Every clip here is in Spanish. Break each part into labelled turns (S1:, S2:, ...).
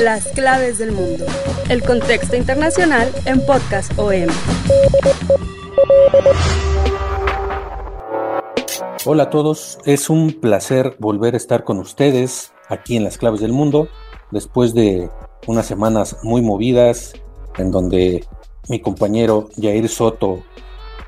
S1: Las claves del mundo. El contexto internacional en Podcast OM.
S2: Hola a todos, es un placer volver a estar con ustedes aquí en Las Claves del Mundo después de unas semanas muy movidas en donde mi compañero Jair Soto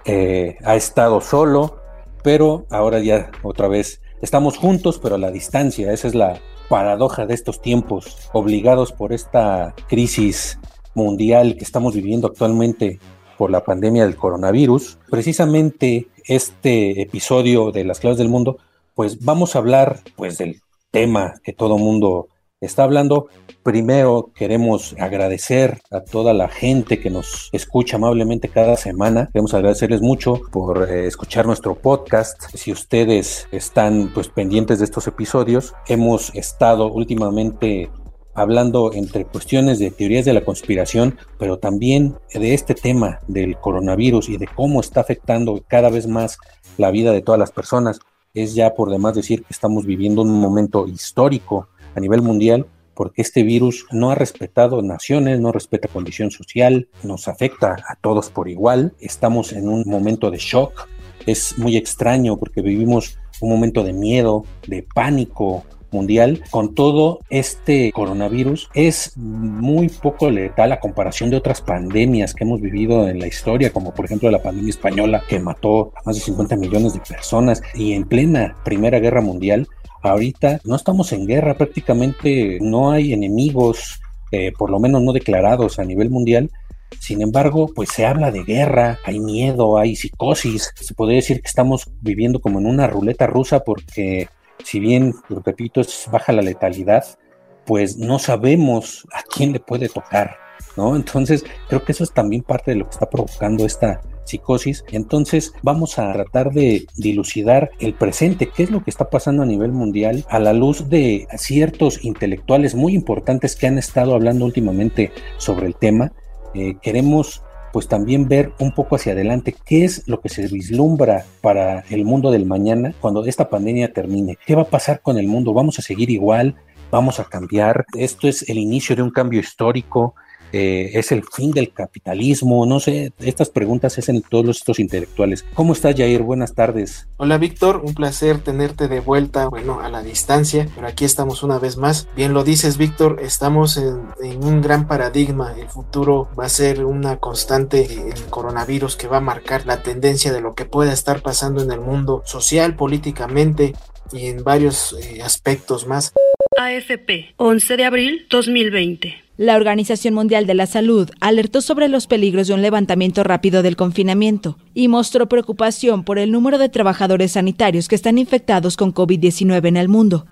S2: eh, ha estado solo, pero ahora ya otra vez estamos juntos, pero a la distancia. Esa es la paradoja de estos tiempos, obligados por esta crisis mundial que estamos viviendo actualmente por la pandemia del coronavirus. Precisamente este episodio de las claves del mundo, pues vamos a hablar pues del tema que todo mundo está hablando. Primero queremos agradecer a toda la gente que nos escucha amablemente cada semana. Queremos agradecerles mucho por eh, escuchar nuestro podcast. Si ustedes están pues pendientes de estos episodios, hemos estado últimamente hablando entre cuestiones de teorías de la conspiración, pero también de este tema del coronavirus y de cómo está afectando cada vez más la vida de todas las personas. Es ya por demás decir que estamos viviendo un momento histórico a nivel mundial porque este virus no ha respetado naciones, no respeta condición social, nos afecta a todos por igual, estamos en un momento de shock, es muy extraño porque vivimos un momento de miedo, de pánico mundial, con todo este coronavirus es muy poco letal a comparación de otras pandemias que hemos vivido en la historia, como por ejemplo la pandemia española que mató a más de 50 millones de personas. Y en plena Primera Guerra Mundial ahorita no estamos en guerra, prácticamente no hay enemigos, eh, por lo menos no declarados a nivel mundial. Sin embargo, pues se habla de guerra, hay miedo, hay psicosis. Se podría decir que estamos viviendo como en una ruleta rusa porque si bien, repito, es baja la letalidad, pues no sabemos a quién le puede tocar, ¿no? Entonces, creo que eso es también parte de lo que está provocando esta, psicosis. Entonces vamos a tratar de dilucidar el presente, qué es lo que está pasando a nivel mundial a la luz de ciertos intelectuales muy importantes que han estado hablando últimamente sobre el tema. Eh, queremos pues también ver un poco hacia adelante qué es lo que se vislumbra para el mundo del mañana cuando esta pandemia termine. ¿Qué va a pasar con el mundo? ¿Vamos a seguir igual? ¿Vamos a cambiar? Esto es el inicio de un cambio histórico. Eh, es el fin del capitalismo, no sé, estas preguntas hacen todos estos intelectuales. ¿Cómo estás, Jair? Buenas tardes.
S3: Hola, Víctor, un placer tenerte de vuelta, bueno, a la distancia, pero aquí estamos una vez más. Bien lo dices, Víctor, estamos en, un gran paradigma, el futuro va a ser una constante, el coronavirus que va a marcar la tendencia de lo que pueda estar pasando en el mundo social, políticamente y en varios eh, aspectos más.
S1: AFP, 11 de abril 2020.
S4: La Organización Mundial de la Salud alertó sobre los peligros de un levantamiento rápido del confinamiento y mostró preocupación por el número de trabajadores sanitarios que están infectados con COVID-19 en el mundo.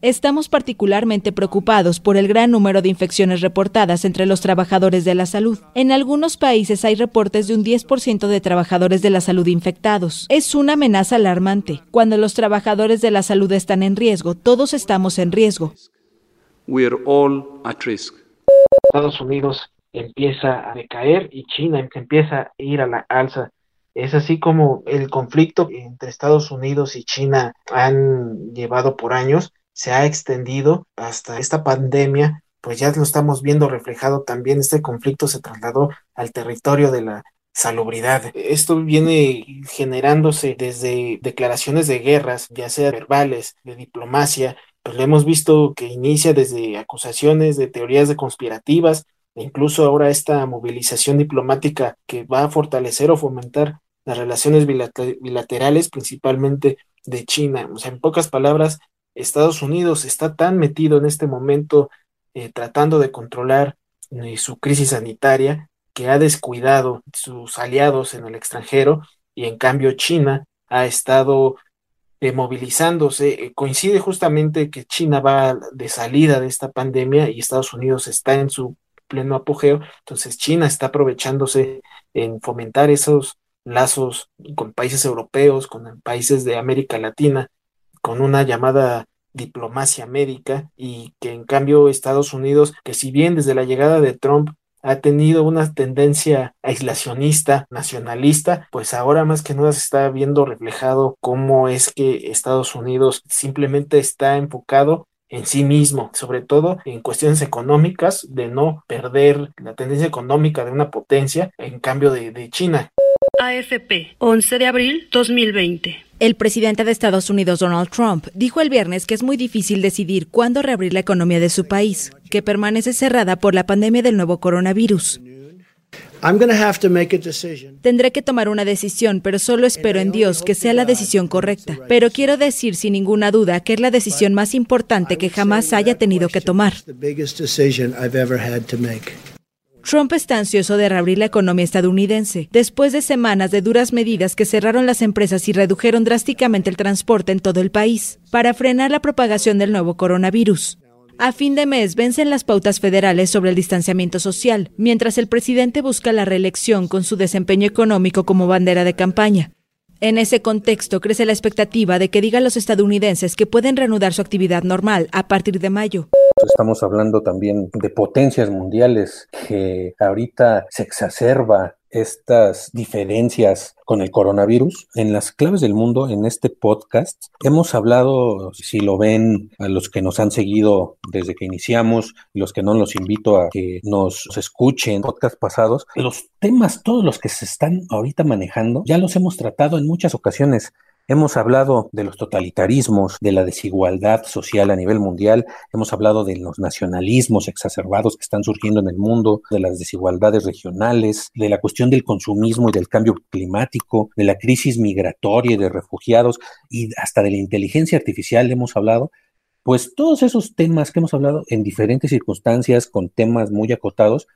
S4: Estamos particularmente preocupados por el gran número de infecciones reportadas entre los trabajadores de la salud. En algunos países hay reportes de un 10% de trabajadores de la salud infectados. Es una amenaza alarmante. Cuando los trabajadores de la salud están en riesgo, todos estamos en riesgo.
S3: Estados Unidos empieza a decaer y China empieza a ir a la alza. Es así como el conflicto entre Estados Unidos y China han llevado por años se ha extendido hasta esta pandemia, pues ya lo estamos viendo reflejado también, este conflicto se trasladó al territorio de la salubridad. Esto viene generándose desde declaraciones de guerras, ya sea verbales, de diplomacia, pues lo hemos visto que inicia desde acusaciones de teorías de conspirativas, e incluso ahora esta movilización diplomática que va a fortalecer o fomentar las relaciones bilaterales, principalmente de China. O sea, en pocas palabras, Estados Unidos está tan metido en este momento eh, tratando de controlar eh, su crisis sanitaria que ha descuidado sus aliados en el extranjero y en cambio China ha estado eh, movilizándose. Coincide justamente que China va de salida de esta pandemia y Estados Unidos está en su pleno apogeo. Entonces China está aprovechándose en fomentar esos lazos con países europeos, con países de América Latina, con una llamada diplomacia médica y que en cambio Estados Unidos, que si bien desde la llegada de Trump ha tenido una tendencia aislacionista, nacionalista, pues ahora más que nada se está viendo reflejado cómo es que Estados Unidos simplemente está enfocado en sí mismo, sobre todo en cuestiones económicas, de no perder la tendencia económica de una potencia en cambio de, de China.
S5: AFP, 11 de abril 2020.
S4: El presidente de Estados Unidos, Donald Trump, dijo el viernes que es muy difícil decidir cuándo reabrir la economía de su país, que permanece cerrada por la pandemia del nuevo coronavirus. Tendré que tomar una decisión, pero solo espero en Dios que sea la decisión correcta. Pero quiero decir sin ninguna duda que es la decisión más importante que jamás haya tenido que tomar. Trump está ansioso de reabrir la economía estadounidense, después de semanas de duras medidas que cerraron las empresas y redujeron drásticamente el transporte en todo el país, para frenar la propagación del nuevo coronavirus. A fin de mes vencen las pautas federales sobre el distanciamiento social, mientras el presidente busca la reelección con su desempeño económico como bandera de campaña. En ese contexto crece la expectativa de que digan los estadounidenses que pueden reanudar su actividad normal a partir de mayo.
S2: Estamos hablando también de potencias mundiales que ahorita se exacerba estas diferencias con el coronavirus. En las claves del mundo, en este podcast, hemos hablado, si lo ven a los que nos han seguido desde que iniciamos, los que no los invito a que nos escuchen podcast pasados, los temas, todos los que se están ahorita manejando, ya los hemos tratado en muchas ocasiones. Hemos hablado de los totalitarismos, de la desigualdad social a nivel mundial, hemos hablado de los nacionalismos exacerbados que están surgiendo en el mundo, de las desigualdades regionales, de la cuestión del consumismo y del cambio climático, de la crisis migratoria y de refugiados y hasta de la inteligencia artificial hemos hablado. Pues todos esos temas que hemos hablado en diferentes circunstancias, con temas muy acotados,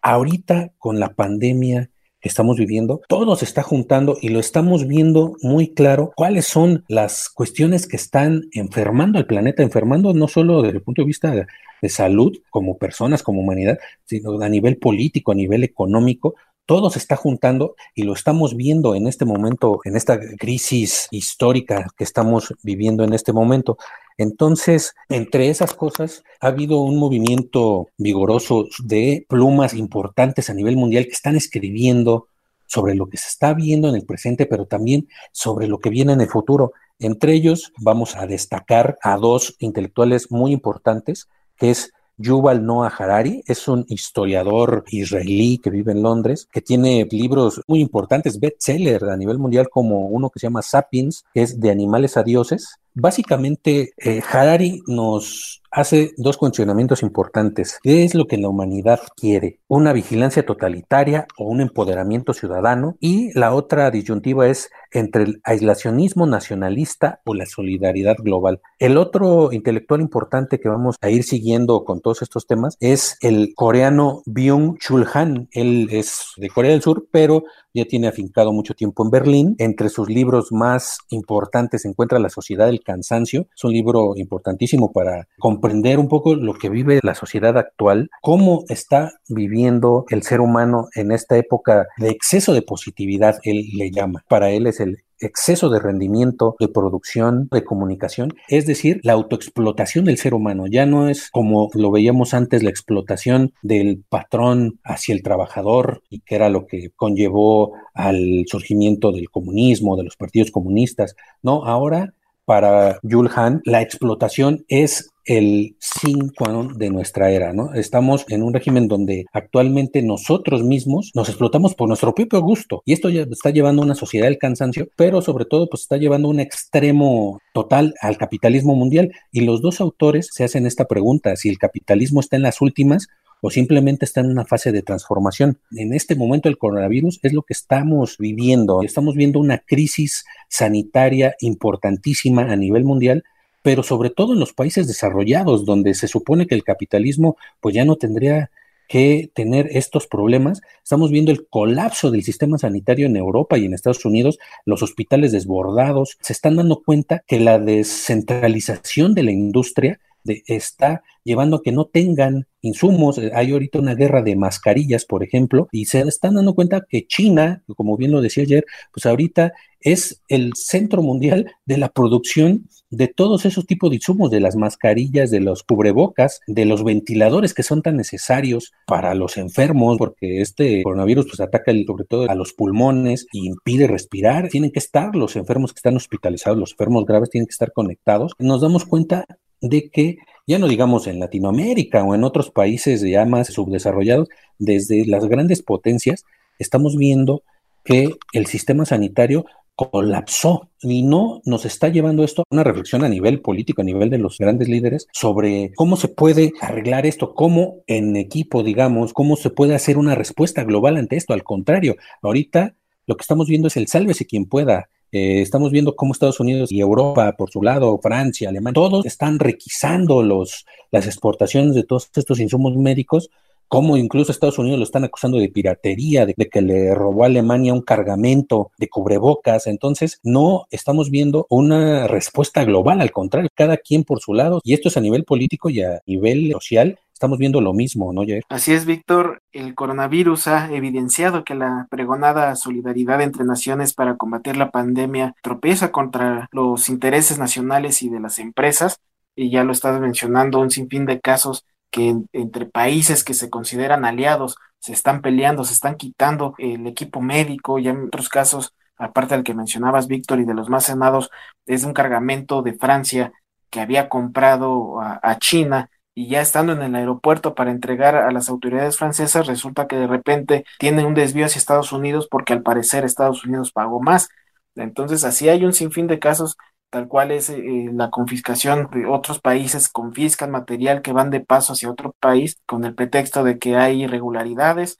S2: ahorita con la pandemia que estamos viviendo, todo se está juntando y lo estamos viendo muy claro cuáles son las cuestiones que están enfermando al planeta, enfermando no solo desde el punto de vista de, salud como personas, como humanidad, sino a nivel político, a nivel económico, todo se está juntando y lo estamos viendo en este momento, en esta crisis histórica que estamos viviendo en este momento. Entonces, entre esas cosas, ha habido un movimiento vigoroso de plumas importantes a nivel mundial que están escribiendo sobre lo que se está viendo en el presente, pero también sobre lo que viene en el futuro. Entre ellos, vamos a destacar a dos intelectuales muy importantes, que es Yuval Noah Harari es un historiador israelí que vive en Londres, que tiene libros muy importantes, bestseller a nivel mundial, como uno que se llama Sapiens, que es de animales a dioses. Básicamente, eh, Harari nos hace dos cuestionamientos importantes. ¿Qué es lo que la humanidad quiere? ¿Una vigilancia totalitaria o un empoderamiento ciudadano? Y la otra disyuntiva es entre el aislacionismo nacionalista o la solidaridad global. El otro intelectual importante que vamos a ir siguiendo con todos estos temas es el coreano Byung-Chul Han. Él es de Corea del Sur, pero ya tiene afincado mucho tiempo en Berlín. Entre sus libros más importantes se encuentra La Sociedad del Cansancio. Es un libro importantísimo para comprender un poco lo que vive la sociedad actual, cómo está viviendo el ser humano en esta época de exceso de positividad, él le llama. Para él es el exceso de rendimiento, de producción, de comunicación, es decir, la autoexplotación del ser humano. Ya no es como lo veíamos antes, la explotación del patrón hacia el trabajador y que era lo que conllevó al surgimiento del comunismo, de los partidos comunistas. No, ahora para Julhan, la explotación es el cinco de nuestra era, ¿no? Estamos en un régimen donde actualmente nosotros mismos nos explotamos por nuestro propio gusto y esto ya está llevando a una sociedad del cansancio, pero sobre todo pues está llevando un extremo total al capitalismo mundial y los dos autores se hacen esta pregunta, si el capitalismo está en las últimas o simplemente está en una fase de transformación. En este momento el coronavirus es lo que estamos viviendo. Estamos viendo una crisis sanitaria importantísima a nivel mundial pero sobre todo en los países desarrollados, donde se supone que el capitalismo pues ya no tendría que tener estos problemas. Estamos viendo el colapso del sistema sanitario en Europa y en Estados Unidos, los hospitales desbordados. Se están dando cuenta que la descentralización de la industria está llevando a que no tengan insumos. Hay ahorita una guerra de mascarillas, por ejemplo, y se están dando cuenta que China, como bien lo decía ayer, pues ahorita es el centro mundial de la producción de todos esos tipos de insumos, de las mascarillas, de los cubrebocas, de los ventiladores que son tan necesarios para los enfermos, porque este coronavirus pues ataca sobre todo a los pulmones y impide respirar. Tienen que estar los enfermos que están hospitalizados, los enfermos graves tienen que estar conectados. Nos damos cuenta de que ya no digamos en Latinoamérica o en otros países ya más subdesarrollados, desde las grandes potencias, estamos viendo que el sistema sanitario colapsó y no nos está llevando esto a una reflexión a nivel político, a nivel de los grandes líderes, sobre cómo se puede arreglar esto, cómo en equipo, digamos, cómo se puede hacer una respuesta global ante esto. Al contrario, ahorita lo que estamos viendo es el sálvese quien pueda. Eh, estamos viendo cómo Estados Unidos y Europa, por su lado, Francia, Alemania, todos están requisando los, las exportaciones de todos estos insumos médicos, como incluso Estados Unidos lo están acusando de piratería, de, que le robó a Alemania un cargamento de cubrebocas. Entonces, no estamos viendo una respuesta global, al contrario, cada quien por su lado, y esto es a nivel político y a nivel social, estamos viendo lo mismo, ¿no, Jair?
S3: Así es, Víctor. El coronavirus ha evidenciado que la pregonada solidaridad entre naciones para combatir la pandemia tropieza contra los intereses nacionales y de las empresas. Y ya lo estás mencionando, un sinfín de casos que entre países que se consideran aliados se están peleando, se están quitando el equipo médico, ya en otros casos, aparte del que mencionabas, Víctor, y de los más senados, es un cargamento de Francia que había comprado a China y ya estando en el aeropuerto para entregar a las autoridades francesas, resulta que de repente tiene un desvío hacia Estados Unidos porque al parecer Estados Unidos pagó más. Entonces, así hay un sinfín de casos, tal cual es eh, la confiscación de otros países, confiscan material que van de paso hacia otro país con el pretexto de que hay irregularidades.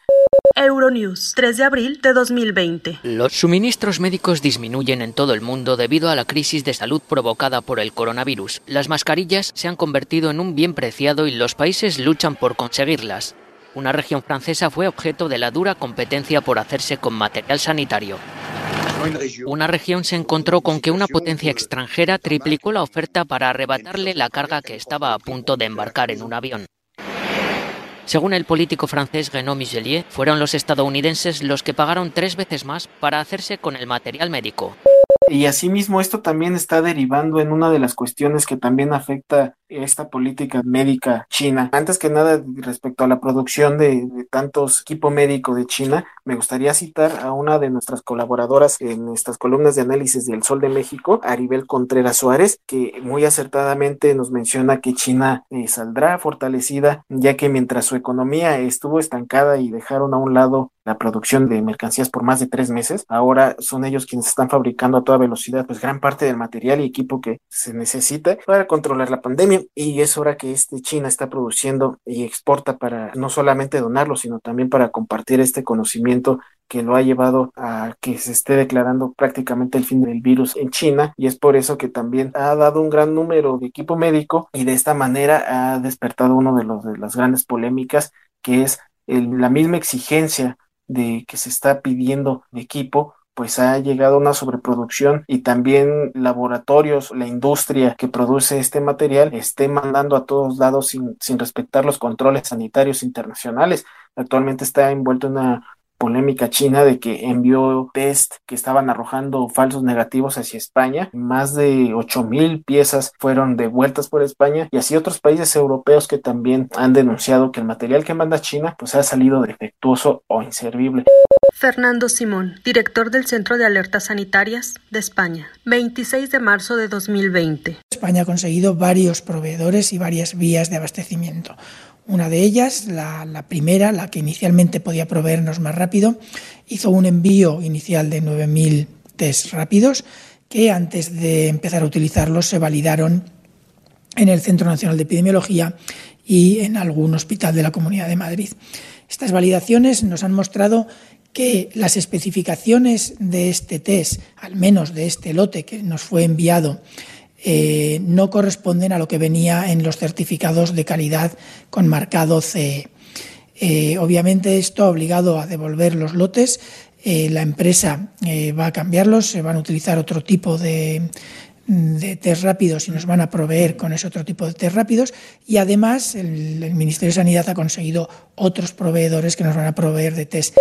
S5: Euronews, 3 de abril de 2020.
S6: Los suministros médicos disminuyen en todo el mundo debido a la crisis de salud provocada por el coronavirus. Las mascarillas se han convertido en un bien preciado y los países luchan por conseguirlas. Una región francesa fue objeto de la dura competencia por hacerse con material sanitario. Una región se encontró con que una potencia extranjera triplicó la oferta para arrebatarle la carga que estaba a punto de embarcar en un avión. Según el político francés Renaud Miselier, fueron los estadounidenses los que pagaron tres veces más para hacerse con el material médico.
S3: Y asimismo esto también está derivando en una de las cuestiones que también afecta esta política médica china. Antes que nada, respecto a la producción de, tantos equipo médico de China, me gustaría citar a una de nuestras colaboradoras en estas columnas de análisis del Sol de México, Aribel Contreras Suárez, que muy acertadamente nos menciona que China eh, saldrá fortalecida, ya que mientras su economía estuvo estancada y dejaron a un lado la producción de mercancías por más de tres meses. Ahora son ellos quienes están fabricando a toda velocidad pues gran parte del material y equipo que se necesita para controlar la pandemia y es hora que este China está produciendo y exporta para no solamente donarlo sino también para compartir este conocimiento que lo ha llevado a que se esté declarando prácticamente el fin del virus en China. Y es por eso que también ha dado un gran número de equipo médico y de esta manera ha despertado uno de, los, de las grandes polémicas que es la misma exigencia de que se está pidiendo equipo, pues ha llegado una sobreproducción y también laboratorios, la industria que produce este material esté mandando a todos lados sin, sin respetar los controles sanitarios internacionales. Actualmente está envuelto en una polémica china de que envió test que estaban arrojando falsos negativos hacia España. Más de mil piezas fueron devueltas por España y así otros países europeos que también han denunciado que el material que manda China pues ha salido defectuoso o inservible.
S5: Fernando Simón, director del Centro de Alertas Sanitarias de España, 26 de marzo de 2020.
S7: España ha conseguido varios proveedores y varias vías de abastecimiento. Una de ellas, la, primera, la que inicialmente podía proveernos más rápido, hizo un envío inicial de 9.000 test rápidos que antes de empezar a utilizarlos se validaron en el Centro Nacional de Epidemiología y en algún hospital de la Comunidad de Madrid. Estas validaciones nos han mostrado que las especificaciones de este test, al menos de este lote que nos fue enviado eh, no corresponden a lo que venía en los certificados de calidad con marcado CE. Eh, obviamente esto ha obligado a devolver los lotes. Eh, la empresa va a cambiarlos, se van a utilizar otro tipo de, de test rápidos y nos van a proveer con ese otro tipo de test rápidos y además el, el Ministerio de Sanidad ha conseguido otros proveedores que nos van a proveer de test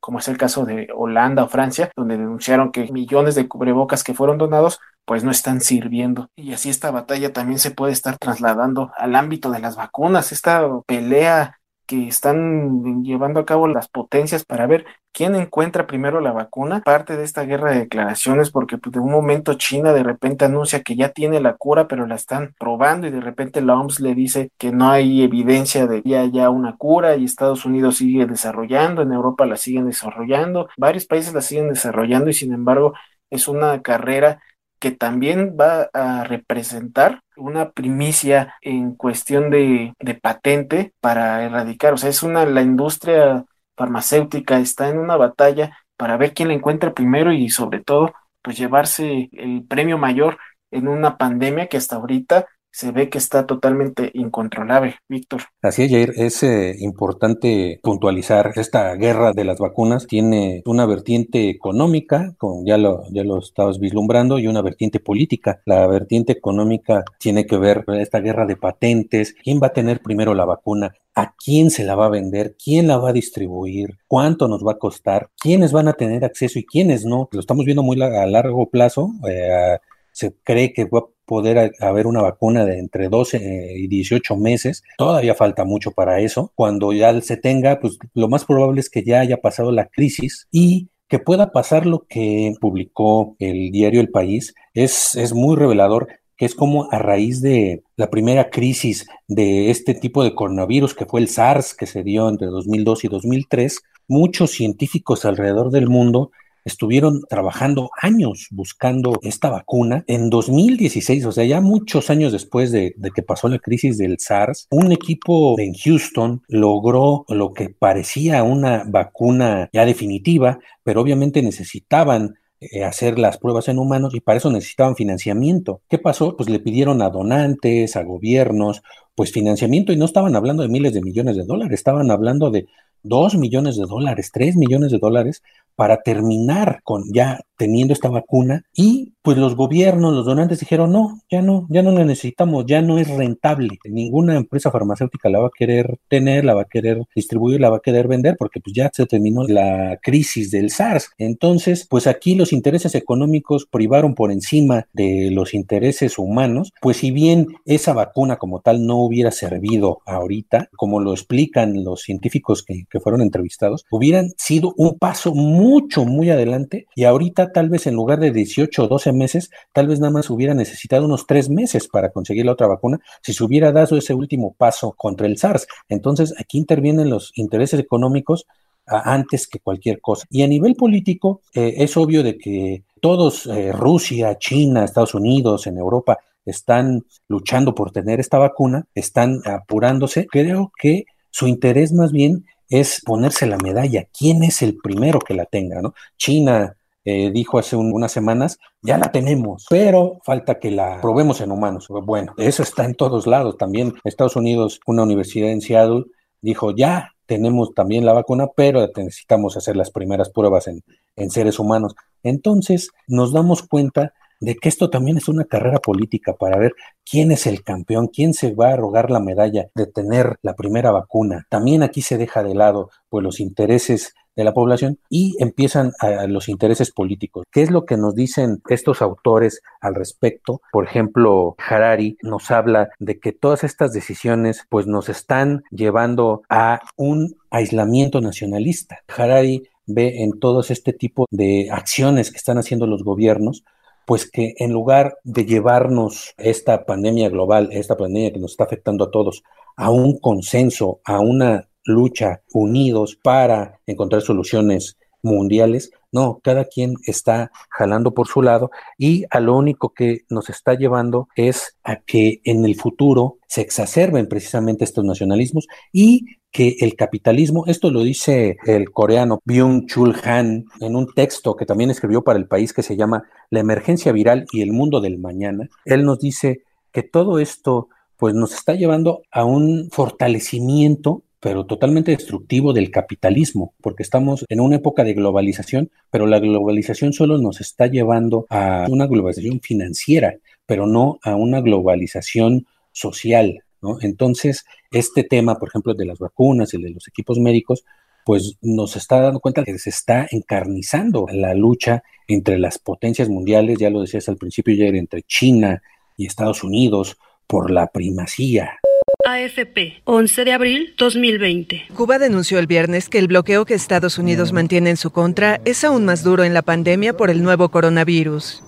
S3: como es el caso de Holanda o Francia, donde denunciaron que millones de cubrebocas que fueron donados pues no están sirviendo. Y así esta batalla también se puede estar trasladando al ámbito de las vacunas, esta pelea que están llevando a cabo las potencias para ver quién encuentra primero la vacuna, parte de esta guerra de declaraciones, porque pues, de un momento China de repente anuncia que ya tiene la cura, pero la están probando y de repente la OMS le dice que no hay evidencia de que haya una cura y Estados Unidos sigue desarrollando, en Europa la siguen desarrollando, varios países la siguen desarrollando y sin embargo es una carrera que también va a representar una primicia en cuestión de, de, patente para erradicar. O sea, es una, la industria farmacéutica está en una batalla para ver quién la encuentra primero y sobre todo, pues llevarse el premio mayor en una pandemia que hasta ahorita se ve que está totalmente incontrolable, Víctor.
S2: Así es, Jair, es eh, importante puntualizar, esta guerra de las vacunas tiene una vertiente económica, como ya lo, ya lo estabas vislumbrando, y una vertiente política. La vertiente económica tiene que ver con esta guerra de patentes, quién va a tener primero la vacuna, a quién se la va a vender, quién la va a distribuir, cuánto nos va a costar, quiénes van a tener acceso y quiénes no. Lo estamos viendo muy a largo plazo. Eh, se cree que va a poder haber una vacuna de entre 12 eh, y 18 meses. Todavía falta mucho para eso. Cuando ya se tenga, pues lo más probable es que ya haya pasado la crisis y que pueda pasar lo que publicó el diario El País es, es muy revelador que es como a raíz de la primera crisis de este tipo de coronavirus, que fue el SARS, que se dio entre 2002 y 2003, muchos científicos alrededor del mundo estuvieron trabajando años buscando esta vacuna. En 2016, o sea, ya muchos años después de, que pasó la crisis del SARS, un equipo en Houston logró lo que parecía una vacuna ya definitiva, pero obviamente necesitaban eh, hacer las pruebas en humanos y para eso necesitaban financiamiento. ¿Qué pasó? Pues le pidieron a donantes, a gobiernos, pues financiamiento y no estaban hablando de miles de millones de dólares, estaban hablando de dos millones de dólares, tres millones de dólares para terminar con ya teniendo esta vacuna y pues los gobiernos, los donantes dijeron, no, ya no, ya no la necesitamos, ya no es rentable. Ninguna empresa farmacéutica la va a querer tener, la va a querer distribuir, la va a querer vender porque pues ya se terminó la crisis del SARS. Entonces, pues aquí los intereses económicos privaron por encima de los intereses humanos, pues si bien esa vacuna como tal no hubiera servido ahorita, como lo explican los científicos que, que fueron entrevistados, hubieran sido un paso mucho, muy adelante y ahorita tal vez en lugar de 18 o 12 meses, tal vez nada más hubiera necesitado unos tres meses para conseguir la otra vacuna si se hubiera dado ese último paso contra el SARS. Entonces, aquí intervienen los intereses económicos antes que cualquier cosa. Y a nivel político, eh, es obvio de que todos, eh, Rusia, China, Estados Unidos, en Europa, están luchando por tener esta vacuna, están apurándose. Creo que su interés más bien es ponerse la medalla. ¿Quién es el primero que la tenga? ¿no? China, eh, dijo hace unas semanas, ya la tenemos, pero falta que la probemos en humanos. Bueno, eso está en todos lados. También Estados Unidos, una universidad en Seattle, dijo, ya tenemos también la vacuna, pero necesitamos hacer las primeras pruebas en, en seres humanos. Entonces nos damos cuenta de que esto también es una carrera política para ver quién es el campeón, quién se va a rogar la medalla de tener la primera vacuna. También aquí se deja de lado pues los intereses de la población y empiezan a, los intereses políticos. ¿Qué es lo que nos dicen estos autores al respecto? Por ejemplo, Harari nos habla de que todas estas decisiones pues nos están llevando a un aislamiento nacionalista. Harari ve en todos este tipo de acciones que están haciendo los gobiernos pues que en lugar de llevarnos esta pandemia global, esta pandemia que nos está afectando a todos, a un consenso, a una lucha unidos para encontrar soluciones mundiales. No, cada quien está jalando por su lado y a lo único que nos está llevando es a que en el futuro se exacerben precisamente estos nacionalismos y que el capitalismo, esto lo dice el coreano Byung-Chul Han en un texto que también escribió para el país que se llama La emergencia viral y el mundo del mañana. Él nos dice que todo esto pues nos está llevando a un fortalecimiento pero totalmente destructivo del capitalismo, porque estamos en una época de globalización, pero la globalización solo nos está llevando a una globalización financiera, pero no a una globalización social, ¿no? Entonces, este tema, por ejemplo, de las vacunas y de los equipos médicos, pues nos está dando cuenta que se está encarnizando la lucha entre las potencias mundiales, ya lo decías al principio, entre China y Estados Unidos por la primacía.
S5: AFP, 11 de abril 2020.
S8: Cuba denunció el viernes que el bloqueo que Estados Unidos mantiene en su contra es aún más duro en la pandemia por el nuevo coronavirus.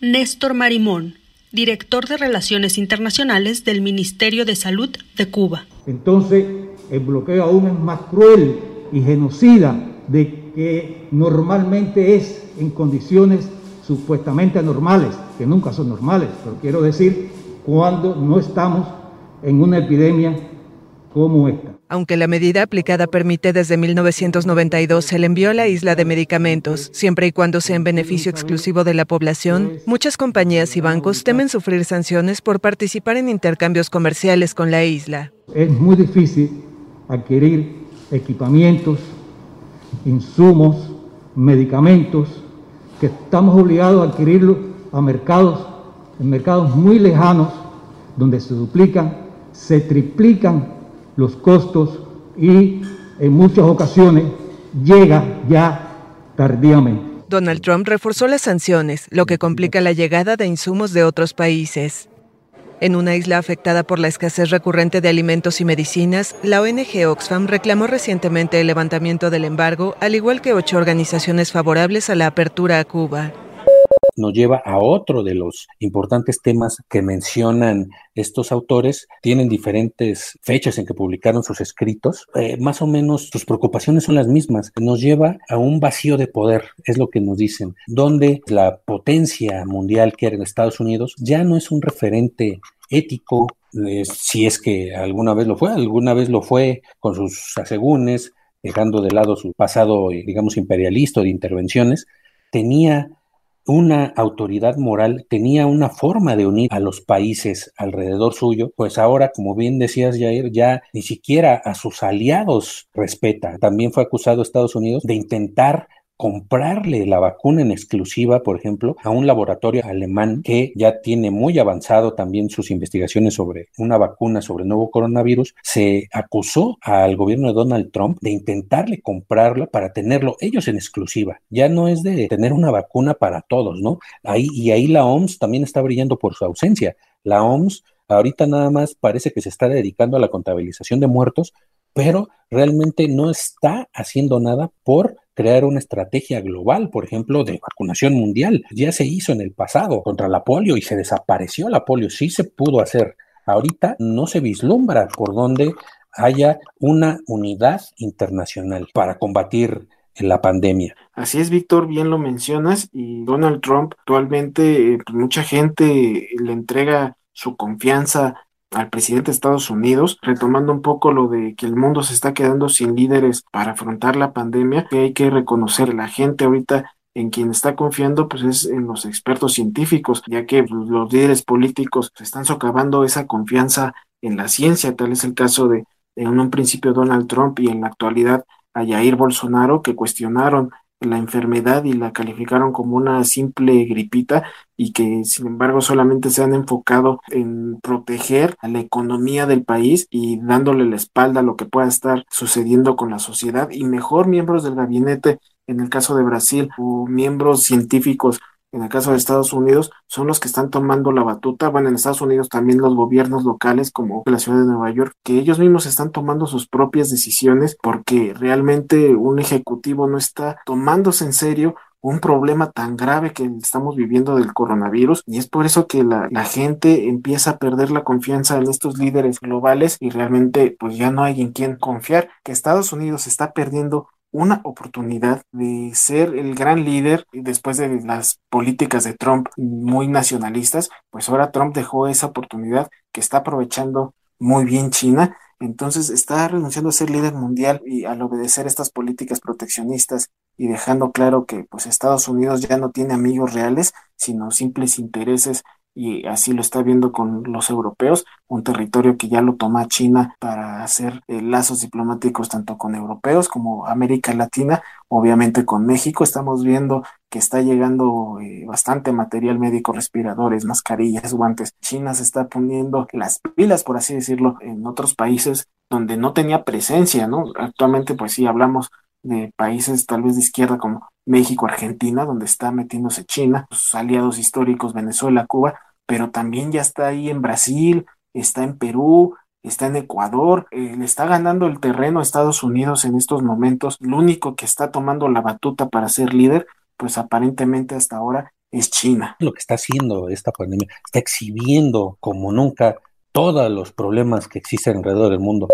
S5: Néstor Marimón, director de Relaciones Internacionales del Ministerio de Salud de Cuba.
S9: Entonces, el bloqueo aún es más cruel y genocida de que normalmente es en condiciones supuestamente normales, que nunca son normales, pero quiero decir cuando no estamos en una epidemia como esta.
S8: Aunque la medida aplicada permite desde 1992 el envío a la isla de medicamentos, siempre y cuando sea en beneficio exclusivo de la población, muchas compañías y bancos temen sufrir sanciones por participar en intercambios comerciales con la isla.
S9: Es muy difícil adquirir equipamientos, insumos, medicamentos, que estamos obligados a adquirirlos a mercados, en mercados muy lejanos, donde se duplican, se triplican los costos y en muchas ocasiones llega ya tardíamente.
S8: Donald Trump reforzó las sanciones, lo que complica la llegada de insumos de otros países. En una isla afectada por la escasez recurrente de alimentos y medicinas, la ONG Oxfam reclamó recientemente el levantamiento del embargo, al igual que ocho organizaciones favorables a la apertura a Cuba
S2: nos lleva a otro de los importantes temas que mencionan estos autores. Tienen diferentes fechas en que publicaron sus escritos. Eh, más o menos sus preocupaciones son las mismas. Nos lleva a un vacío de poder, es lo que nos dicen, donde la potencia mundial que era en Estados Unidos ya no es un referente ético, eh, si es que alguna vez lo fue, alguna vez lo fue con sus asegúnes, dejando de lado su pasado, digamos, imperialista de intervenciones, tenía una autoridad moral tenía una forma de unir a los países alrededor suyo, pues ahora, como bien decías, Jair, ya ni siquiera a sus aliados respeta. También fue acusado Estados Unidos de intentar comprarle la vacuna en exclusiva, por ejemplo, a un laboratorio alemán que ya tiene muy avanzado también sus investigaciones sobre una vacuna sobre el nuevo coronavirus, se acusó al gobierno de Donald Trump de intentarle comprarla para tenerlo ellos en exclusiva. Ya no es de tener una vacuna para todos, ¿no? Ahí, y ahí la OMS también está brillando por su ausencia. La OMS ahorita nada más parece que se está dedicando a la contabilización de muertos, pero realmente no está haciendo nada por crear una estrategia global, por ejemplo, de vacunación mundial. Ya se hizo en el pasado contra la polio y se desapareció la polio. Sí se pudo hacer. Ahorita no se vislumbra por donde haya una unidad internacional para combatir la pandemia.
S3: Así es, Víctor, bien lo mencionas y Donald Trump actualmente eh, pues, mucha gente le entrega su confianza al presidente de Estados Unidos, retomando un poco lo de que el mundo se está quedando sin líderes para afrontar la pandemia, que hay que reconocer, la gente ahorita en quien está confiando pues es en los expertos científicos, ya que pues, los líderes políticos están socavando esa confianza en la ciencia, tal es el caso de en un principio Donald Trump y en la actualidad a Jair Bolsonaro, que cuestionaron la enfermedad y la calificaron como una simple gripita y que sin embargo solamente se han enfocado en proteger a la economía del país y dándole la espalda a lo que pueda estar sucediendo con la sociedad y mejor miembros del gabinete en el caso de Brasil o miembros científicos en el caso de Estados Unidos, son los que están tomando la batuta. Bueno, en Estados Unidos también los gobiernos locales, como la ciudad de Nueva York, que ellos mismos están tomando sus propias decisiones porque realmente un ejecutivo no está tomándose en serio un problema tan grave que estamos viviendo del coronavirus y es por eso que la, la, gente empieza a perder la confianza en estos líderes globales y realmente pues ya no hay en quien confiar que Estados Unidos está perdiendo una oportunidad de ser el gran líder después de las políticas de Trump muy nacionalistas, pues ahora Trump dejó esa oportunidad que está aprovechando muy bien China, entonces está renunciando a ser líder mundial y al obedecer estas políticas proteccionistas y dejando claro que pues Estados Unidos ya no tiene amigos reales, sino simples intereses y así lo está viendo con los europeos, un territorio que ya lo toma China para hacer eh, lazos diplomáticos tanto con europeos como América Latina, obviamente con México estamos viendo que está llegando eh, bastante material médico, respiradores, mascarillas, guantes. China se está poniendo las pilas, por así decirlo, en otros países donde no tenía presencia, ¿no? Actualmente, pues sí, hablamos de países tal vez de izquierda como México, Argentina, donde está metiéndose China, sus aliados históricos Venezuela, Cuba, pero también ya está ahí en Brasil, está en Perú, está en Ecuador, eh, le está ganando el terreno a Estados Unidos en estos momentos. Lo único que está tomando la batuta para ser líder, pues aparentemente hasta ahora es China.
S2: Lo que está haciendo esta pandemia, está exhibiendo como nunca todos los problemas que existen alrededor del mundo.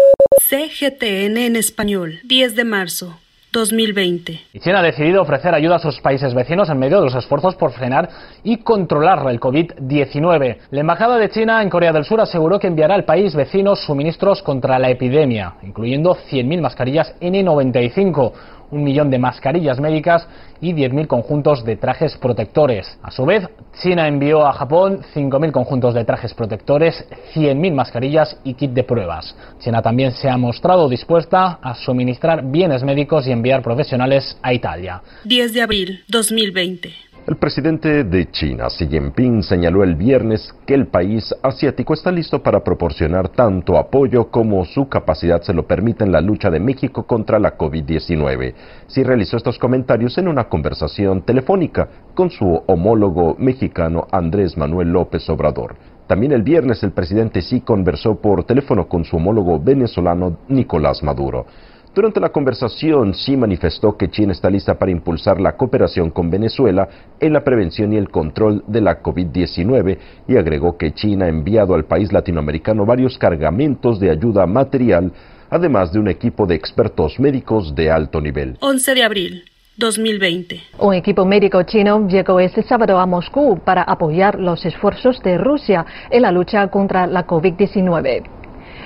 S5: CGTN en español, 10 de marzo. 2020.
S10: China ha decidido ofrecer ayuda a sus países vecinos en medio de los esfuerzos por frenar y controlar el COVID-19. La Embajada de China en Corea del Sur aseguró que enviará al país vecino suministros contra la epidemia, incluyendo 100.000 mascarillas N95 un millón de mascarillas médicas y 10.000 conjuntos de trajes protectores. A su vez, China envió a Japón 5.000 conjuntos de trajes protectores, 100.000 mascarillas y kit de pruebas. China también se ha mostrado dispuesta a suministrar bienes médicos y enviar profesionales a Italia.
S5: 10 de abril 2020.
S11: El presidente de China, Xi Jinping, señaló el viernes que el país asiático está listo para proporcionar tanto apoyo como su capacidad se lo permite en la lucha de México contra la COVID-19. Xi realizó estos comentarios en una conversación telefónica con su homólogo mexicano Andrés Manuel López Obrador. También el viernes el presidente Xi conversó por teléfono con su homólogo venezolano Nicolás Maduro. Durante la conversación, Xi manifestó que China está lista para impulsar la cooperación con Venezuela en la prevención y el control de la COVID-19 y agregó que China ha enviado al país latinoamericano varios cargamentos de ayuda material, además de un equipo de expertos médicos de alto nivel.
S5: 11 de abril. 2020.
S12: Un equipo médico chino llegó este sábado a Moscú para apoyar los esfuerzos de Rusia en la lucha contra la COVID-19.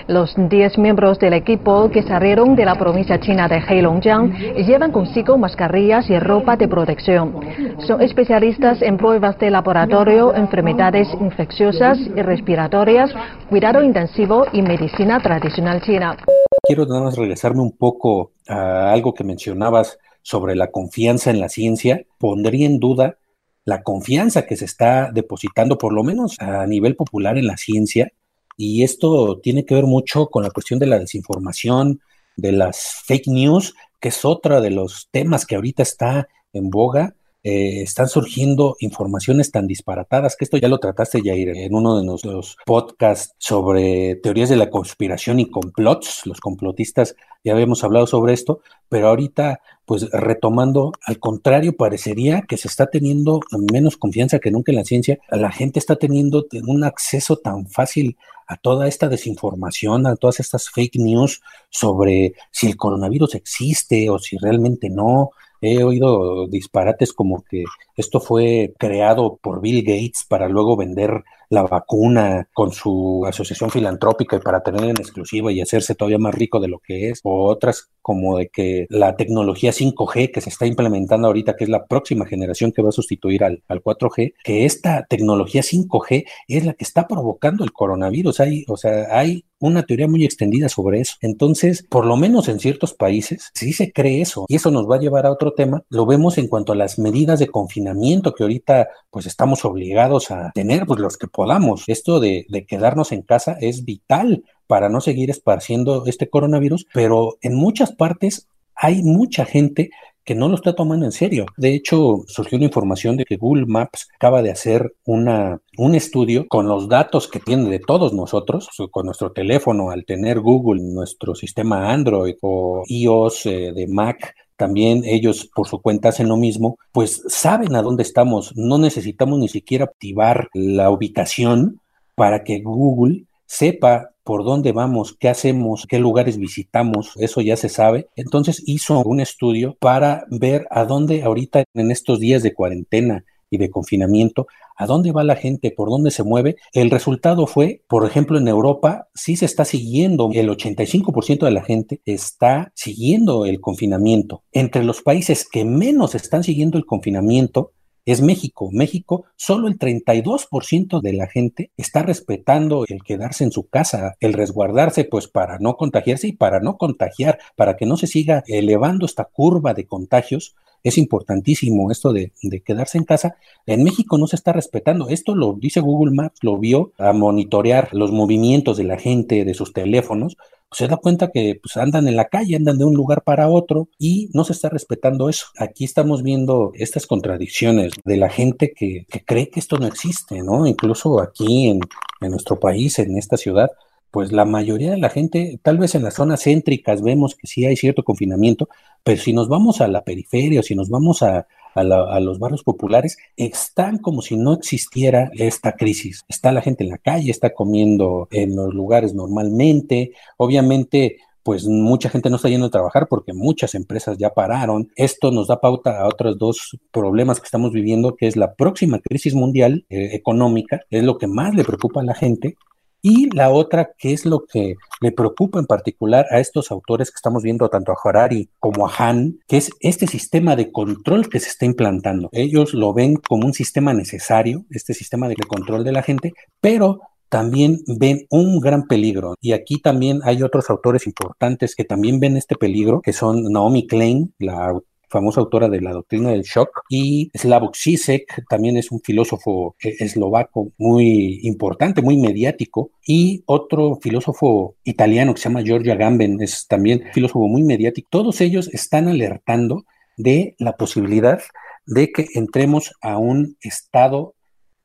S12: Los 10 miembros del equipo que salieron de la provincia china de Heilongjiang llevan consigo mascarillas y ropa de protección. Son especialistas en pruebas de laboratorio, enfermedades infecciosas y respiratorias, cuidado intensivo y medicina tradicional china.
S2: Quiero nada más regresarme un poco a algo que mencionabas sobre la confianza en la ciencia. Pondría en duda la confianza que se está depositando, por lo menos a nivel popular, en la ciencia y esto tiene que ver mucho con la cuestión de la desinformación, de las fake news, que es otra de los temas que ahorita está en boga. Eh, están surgiendo informaciones tan disparatadas que esto ya lo trataste, Jair, en uno de nuestros podcasts sobre teorías de la conspiración y complots. Los complotistas ya habíamos hablado sobre esto, pero ahorita, pues retomando, al contrario, parecería que se está teniendo menos confianza que nunca en la ciencia. La gente está teniendo un acceso tan fácil a toda esta desinformación, a todas estas fake news sobre si el coronavirus existe o si realmente no. He oído disparates como que esto fue creado por Bill Gates para luego vender la vacuna con su asociación filantrópica y para tener en exclusiva y hacerse todavía más rico de lo que es, o otras como de que la tecnología 5G que se está implementando ahorita, que es la próxima generación que va a sustituir al, 4G, que esta tecnología 5G es la que está provocando el coronavirus. Hay, o sea, hay una teoría muy extendida sobre eso. Entonces, por lo menos en ciertos países, sí se cree eso, y eso nos va a llevar a otro tema, lo vemos en cuanto a las medidas de confinamiento que ahorita pues estamos obligados a tener, pues los que podamos. Esto de, de quedarnos en casa es vital para no seguir esparciendo este coronavirus, pero en muchas partes hay mucha gente que no lo está tomando en serio. De hecho, surgió una información de que Google Maps acaba de hacer una, un estudio con los datos que tiene de todos nosotros, con nuestro teléfono, al tener Google, nuestro sistema Android o iOS eh, de Mac, también ellos por su cuenta hacen lo mismo, pues saben a dónde estamos, no necesitamos ni siquiera activar la ubicación para que Google sepa por dónde vamos, qué hacemos, qué lugares visitamos, eso ya se sabe. Entonces hizo un estudio para ver a dónde ahorita en estos días de cuarentena y de confinamiento, a dónde va la gente, por dónde se mueve. El resultado fue, por ejemplo, en Europa sí se está siguiendo, el 85% de la gente está siguiendo el confinamiento. Entre los países que menos están siguiendo el confinamiento es México. México, solo el 32% de la gente está respetando el quedarse en su casa, el resguardarse, pues para no contagiarse y para no contagiar, para que no se siga elevando esta curva de contagios. Es importantísimo esto de, quedarse en casa. En México no se está respetando. Esto lo dice Google Maps, lo vio a monitorear los movimientos de la gente, de sus teléfonos, se da cuenta que pues, andan en la calle, andan de un lugar para otro y no se está respetando eso. Aquí estamos viendo estas contradicciones de la gente que, cree que esto no existe, ¿no? Incluso aquí en nuestro país, en esta ciudad, pues la mayoría de la gente, tal vez en las zonas céntricas vemos que sí hay cierto confinamiento, pero si nos vamos a la periferia o si nos vamos a, a, los barrios populares, están como si no existiera esta crisis. Está la gente en la calle, está comiendo en los lugares normalmente, obviamente pues mucha gente no está yendo a trabajar porque muchas empresas ya pararon. Esto nos da pauta a otros dos problemas que estamos viviendo, que es la próxima crisis mundial eh, económica, es lo que más le preocupa a la gente, y la otra, que es lo que le preocupa en particular a estos autores que estamos viendo, tanto a Harari como a Han, que es este sistema de control que se está implantando. Ellos lo ven como un sistema necesario, este sistema de control de la gente, pero también ven un gran peligro. Y aquí también hay otros autores importantes que también ven este peligro, que son Naomi Klein, la famosa autora de la doctrina del shock, y Slavoj Zizek, también es un filósofo eh, eslovaco muy importante, muy mediático, y otro filósofo italiano que se llama Giorgio Agamben, es también filósofo muy mediático. Todos ellos están alertando de la posibilidad de que entremos a un estado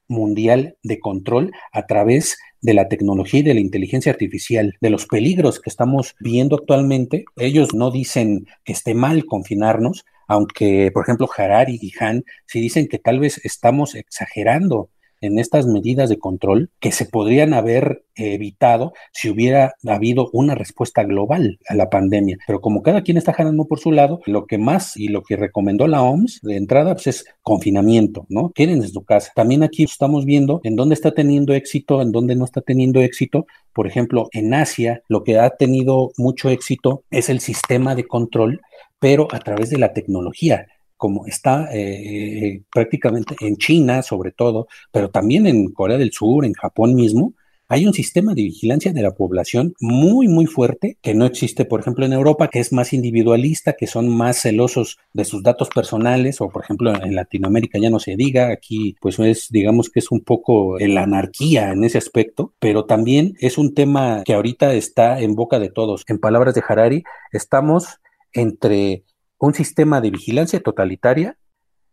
S2: mundial de control a través de la tecnología y de la inteligencia artificial, de los peligros que estamos viendo actualmente. Ellos no dicen que esté mal confinarnos, aunque, por ejemplo, Harari y Han sí dicen que tal vez estamos exagerando en estas medidas de control que se podrían haber evitado si hubiera habido una respuesta global a la pandemia. Pero como cada quien está jalando por su lado, lo que más y lo que recomendó la OMS de entrada pues es confinamiento, ¿no? Quédense en su casa. También aquí estamos viendo en dónde está teniendo éxito, en dónde no está teniendo éxito. Por ejemplo, en Asia lo que ha tenido mucho éxito es el sistema de control pero a través de la tecnología, como está eh, prácticamente en China sobre todo, pero también en Corea del Sur, en Japón mismo, hay un sistema de vigilancia de la población muy, muy fuerte que no existe, por ejemplo, en Europa, que es más individualista, que son más celosos de sus datos personales, o por ejemplo, en Latinoamérica ya no se diga, aquí pues es, digamos que es un poco la anarquía en ese aspecto, pero también es un tema que ahorita está en boca de todos. En palabras de Harari, estamos entre un sistema de vigilancia totalitaria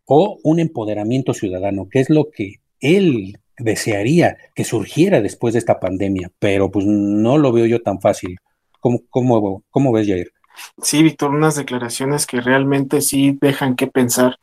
S2: o un empoderamiento ciudadano, que es lo que él desearía que surgiera después de esta pandemia, pero pues no lo veo yo tan fácil. ¿Cómo, cómo, cómo ves, Jair?
S3: Sí, Víctor, unas declaraciones que realmente sí dejan que pensar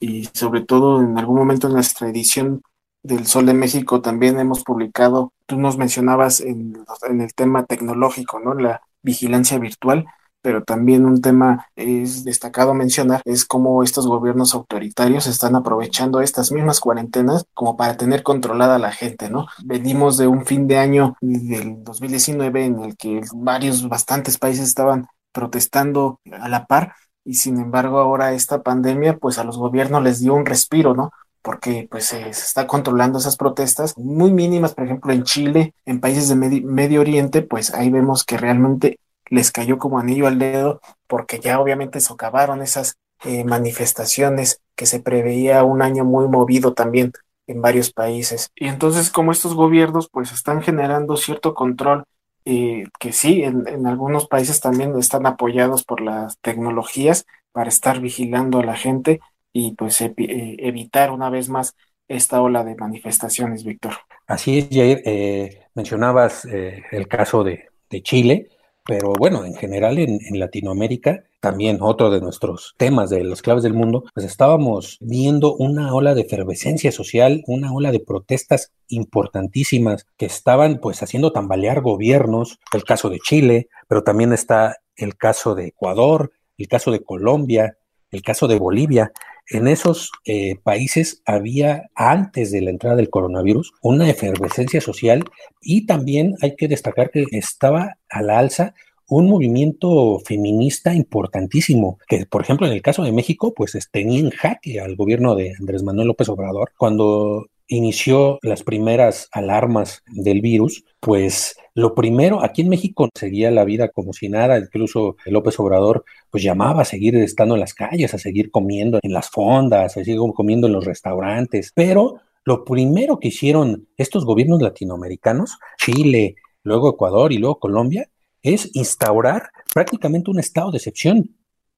S3: y sobre todo en algún momento en nuestra edición del Sol de México también hemos publicado, tú nos mencionabas en, en el tema tecnológico, ¿no? La vigilancia virtual pero también un tema es destacado mencionar es cómo estos gobiernos autoritarios están aprovechando estas mismas cuarentenas como para tener controlada a la gente, ¿no? Venimos de un fin de año del 2019 en el que varios, bastantes países estaban protestando a la par y sin embargo ahora esta pandemia pues a los gobiernos les dio un respiro, ¿no? porque pues se está controlando esas protestas muy mínimas, por ejemplo en Chile, en países de Medio Oriente, pues ahí vemos que realmente les cayó como anillo al dedo porque ya obviamente socavaron esas eh, manifestaciones que se preveía un año muy movido también en varios países. Y entonces como estos gobiernos pues están generando cierto control eh, que sí, en, algunos países también están apoyados por las tecnologías para estar vigilando a la gente y pues eh, evitar una vez más esta ola de manifestaciones, Víctor.
S2: Así es, Jair. mencionabas el caso de, de Chile pero bueno, en general en, Latinoamérica, también otro de nuestros temas de las claves del mundo, pues estábamos viendo una ola de efervescencia social, una ola de protestas importantísimas que estaban pues haciendo tambalear gobiernos, el caso de Chile, pero también está el caso de Ecuador, el caso de Colombia, el caso de Bolivia. En esos eh, países había, antes de la entrada del coronavirus, una efervescencia social y también hay que destacar que estaba a la alza un movimiento feminista importantísimo, que por ejemplo en el caso de México, pues tenía en jaque al gobierno de Andrés Manuel López Obrador cuando inició las primeras alarmas del virus, pues lo primero, aquí en México seguía la vida como si nada, incluso López Obrador pues llamaba a seguir estando en las calles, a seguir comiendo en las fondas, a seguir comiendo en los restaurantes, pero lo primero que hicieron estos gobiernos latinoamericanos, Chile, luego Ecuador y luego Colombia, es instaurar prácticamente un estado de excepción.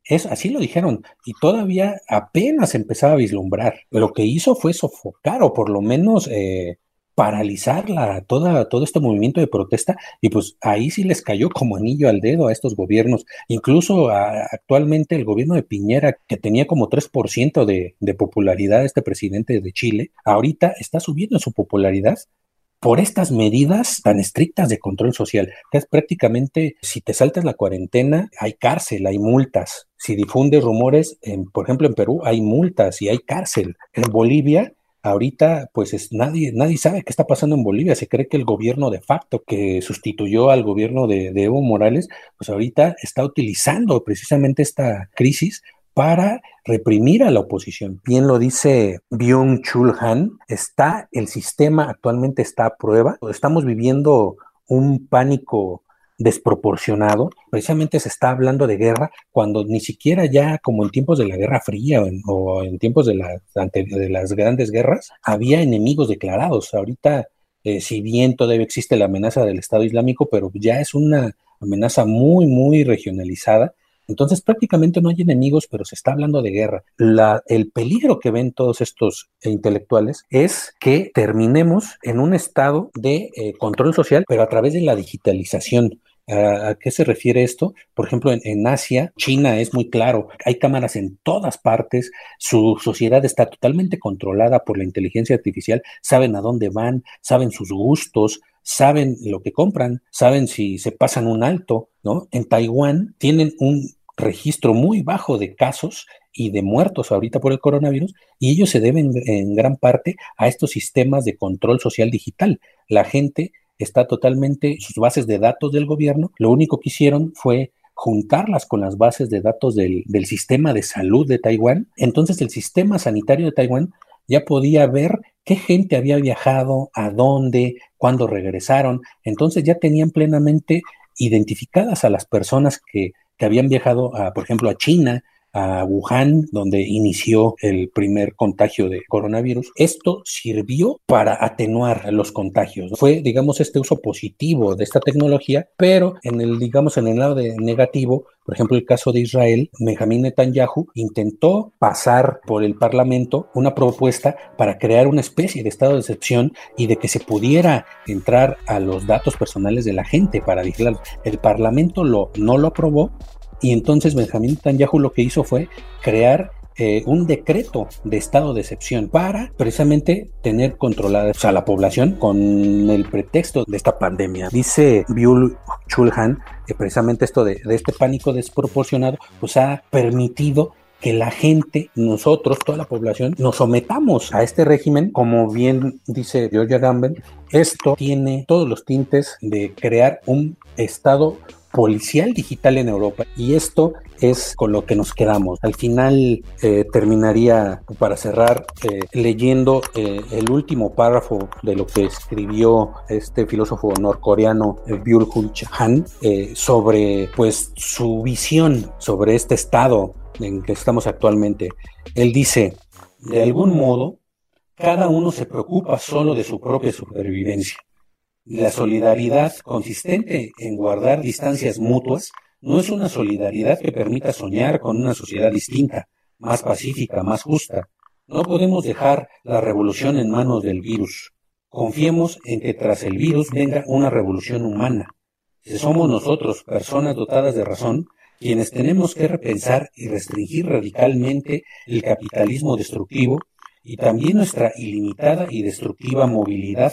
S2: Es, así lo dijeron, y todavía apenas empezaba a vislumbrar. Lo que hizo fue sofocar o por lo menos eh, paralizar la, toda, todo este movimiento de protesta, y pues ahí sí les cayó como anillo al dedo a estos gobiernos. Incluso actualmente el gobierno de Piñera, que tenía como 3% de, de popularidad, este presidente de Chile, ahorita está subiendo su popularidad por estas medidas tan estrictas de control social, que es prácticamente, si te saltas la cuarentena, hay cárcel, hay multas. Si difundes rumores, en, por ejemplo, en Perú hay multas y hay cárcel. En Bolivia, ahorita, pues es, nadie, nadie sabe qué está pasando en Bolivia. Se cree que el gobierno de facto que sustituyó al gobierno de, de Evo Morales, pues ahorita está utilizando precisamente esta crisis para reprimir a la oposición. Bien lo dice Byung-Chul Han, está el sistema actualmente está a prueba. Estamos viviendo un pánico desproporcionado. Precisamente se está hablando de guerra cuando ni siquiera ya como en tiempos de la Guerra Fría o en, tiempos de, de, las grandes guerras había enemigos declarados. Ahorita, eh, si bien todavía existe la amenaza del Estado Islámico, pero ya es una amenaza muy, muy regionalizada entonces prácticamente no hay enemigos, pero se está hablando de guerra. el peligro que ven todos estos intelectuales es que terminemos en un estado de eh, control social, pero a través de la digitalización. ¿A qué se refiere esto? Por ejemplo, en, Asia, China es muy claro, hay cámaras en todas partes, su sociedad está totalmente controlada por la inteligencia artificial, saben a dónde van, saben sus gustos, saben lo que compran, saben si se pasan un alto, ¿no? En Taiwán tienen un registro muy bajo de casos y de muertos ahorita por el coronavirus y ellos se deben en gran parte a estos sistemas de control social digital. La gente está totalmente, sus bases de datos del gobierno, lo único que hicieron fue juntarlas con las bases de datos del, del sistema de salud de Taiwán. Entonces el sistema sanitario de Taiwán ya podía ver qué gente había viajado, a dónde, cuándo regresaron. Entonces ya tenían plenamente identificadas a las personas que que habían viajado, a, por ejemplo, a China, a Wuhan, donde inició el primer contagio de coronavirus. Esto sirvió para atenuar los contagios. Fue, digamos, este uso positivo de esta tecnología, pero en el, digamos, en el lado de negativo, por ejemplo, el caso de Israel, Benjamin Netanyahu intentó pasar por el Parlamento una propuesta para crear una especie de estado de excepción y de que se pudiera entrar a los datos personales de la gente para vigilar. El Parlamento lo, no lo aprobó y entonces Benjamín Netanyahu lo que hizo fue crear eh, un decreto de estado de excepción para precisamente tener controlada a la población con el pretexto de esta pandemia. Dice Biul Chulhan que precisamente esto de, este pánico desproporcionado pues ha permitido que la gente, nosotros, toda la población, nos sometamos a este régimen, como bien dice Georgia Gamben, esto tiene todos los tintes de crear un estado policial digital en Europa. Y esto es con lo que nos quedamos. Al final eh, terminaría, para cerrar, eh, leyendo eh, el último párrafo de lo que escribió este filósofo norcoreano Byul-Hul Han sobre pues su visión sobre este estado en que estamos actualmente. Él dice, de algún modo, cada uno se preocupa solo de su propia supervivencia la solidaridad consistente en guardar distancias mutuas no es una solidaridad que permita soñar con una sociedad distinta, más pacífica, más justa. No podemos dejar la revolución en manos del virus. Confiemos en que tras el virus venga una revolución humana. Si somos nosotros, personas dotadas de razón, quienes tenemos que repensar y restringir radicalmente el capitalismo destructivo y también nuestra ilimitada y destructiva movilidad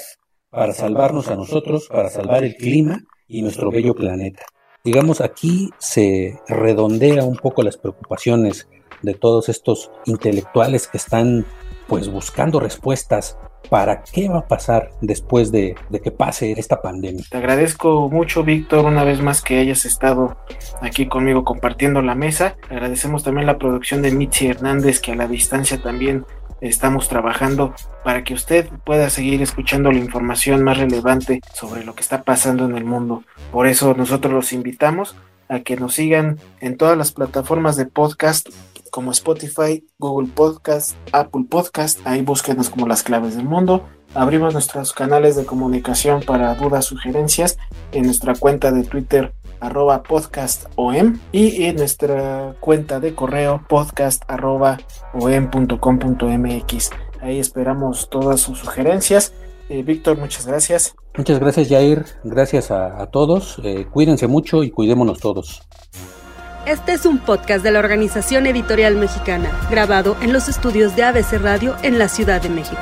S2: para salvarnos a nosotros, para salvar el clima y nuestro bello planeta. Digamos, aquí se redondea un poco las preocupaciones de todos estos intelectuales que están pues buscando respuestas para qué va a pasar después de, de, que pase esta pandemia.
S3: Te agradezco mucho, Víctor, una vez más que hayas estado aquí conmigo compartiendo la mesa. Agradecemos también la producción de Mitzi Hernández, que a la distancia también estamos trabajando para que usted pueda seguir escuchando la información más relevante sobre lo que está pasando en el mundo. Por eso nosotros los invitamos a que nos sigan en todas las plataformas de podcast como Spotify, Google Podcast, Apple Podcast, ahí búsquenos como las claves del mundo. Abrimos nuestros canales de comunicación para dudas, sugerencias en nuestra cuenta de Twitter arroba podcast om y en nuestra cuenta de correo podcast arroba om.com.mx. Ahí esperamos todas sus sugerencias. Eh, Víctor, muchas gracias.
S2: Muchas gracias, Jair. Gracias a, a todos. Eh, cuídense mucho y cuidémonos todos.
S1: Este es un podcast de la Organización Editorial Mexicana, grabado en los estudios de ABC Radio en la Ciudad de México.